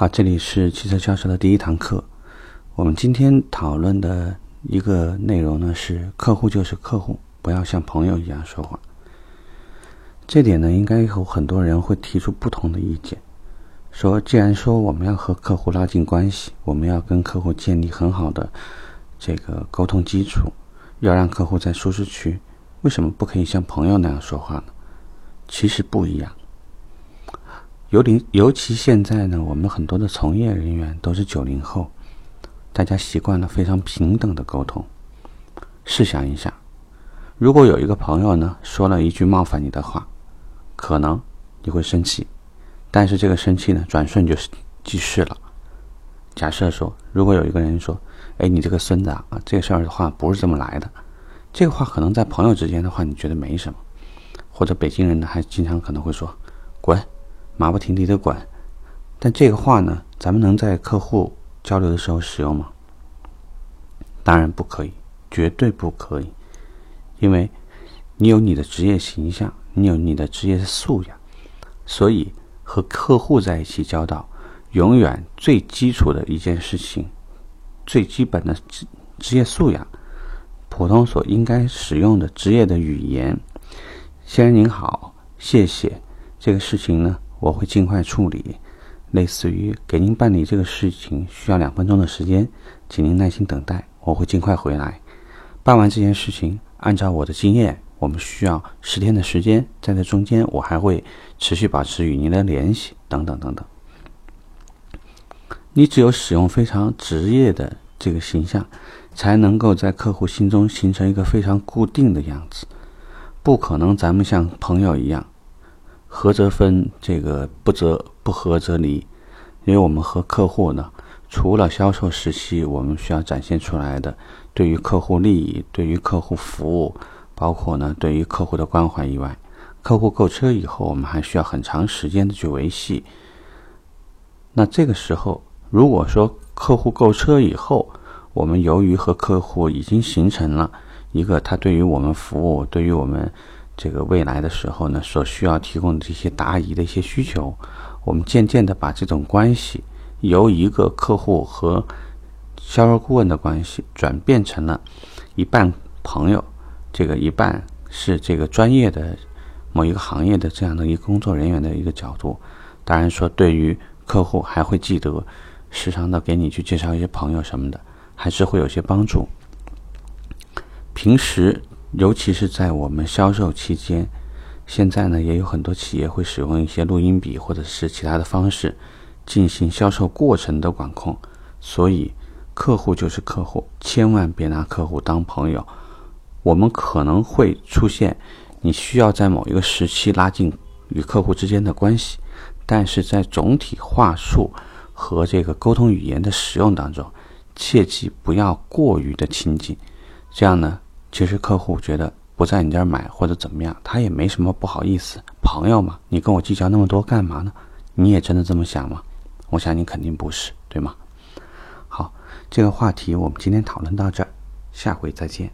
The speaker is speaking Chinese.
好，这里是汽车销售的第一堂课。我们今天讨论的一个内容呢是：客户就是客户，不要像朋友一样说话。这点呢，应该有很多人会提出不同的意见，说既然说我们要和客户拉近关系，我们要跟客户建立很好的这个沟通基础，要让客户在舒适区，为什么不可以像朋友那样说话呢？其实不一样。尤其尤其现在呢，我们很多的从业人员都是九零后，大家习惯了非常平等的沟通。试想一下，如果有一个朋友呢说了一句冒犯你的话，可能你会生气，但是这个生气呢转瞬就即逝了。假设说，如果有一个人说：“哎，你这个孙子啊，这个事儿的话不是这么来的。”这个话可能在朋友之间的话，你觉得没什么，或者北京人呢还经常可能会说：“滚。”马不停蹄的管，但这个话呢，咱们能在客户交流的时候使用吗？当然不可以，绝对不可以，因为你有你的职业形象，你有你的职业素养，所以和客户在一起交道，永远最基础的一件事情，最基本的职职业素养，普通所应该使用的职业的语言，先生您好，谢谢，这个事情呢。我会尽快处理，类似于给您办理这个事情需要两分钟的时间，请您耐心等待，我会尽快回来。办完这件事情，按照我的经验，我们需要十天的时间，在这中间我还会持续保持与您的联系，等等等等。你只有使用非常职业的这个形象，才能够在客户心中形成一个非常固定的样子，不可能咱们像朋友一样。合则分，这个不则不合则离，因为我们和客户呢，除了销售时期我们需要展现出来的对于客户利益、对于客户服务，包括呢对于客户的关怀以外，客户购车以后，我们还需要很长时间的去维系。那这个时候，如果说客户购车以后，我们由于和客户已经形成了一个他对于我们服务，对于我们。这个未来的时候呢，所需要提供的这些答疑的一些需求，我们渐渐的把这种关系由一个客户和销售顾问的关系转变成了一半朋友，这个一半是这个专业的某一个行业的这样的一个工作人员的一个角度。当然说，对于客户还会记得时常的给你去介绍一些朋友什么的，还是会有些帮助。平时。尤其是在我们销售期间，现在呢也有很多企业会使用一些录音笔或者是其他的方式进行销售过程的管控。所以，客户就是客户，千万别拿客户当朋友。我们可能会出现你需要在某一个时期拉近与客户之间的关系，但是在总体话术和这个沟通语言的使用当中，切记不要过于的亲近，这样呢。其实客户觉得不在你这儿买或者怎么样，他也没什么不好意思。朋友嘛，你跟我计较那么多干嘛呢？你也真的这么想吗？我想你肯定不是，对吗？好，这个话题我们今天讨论到这儿，下回再见。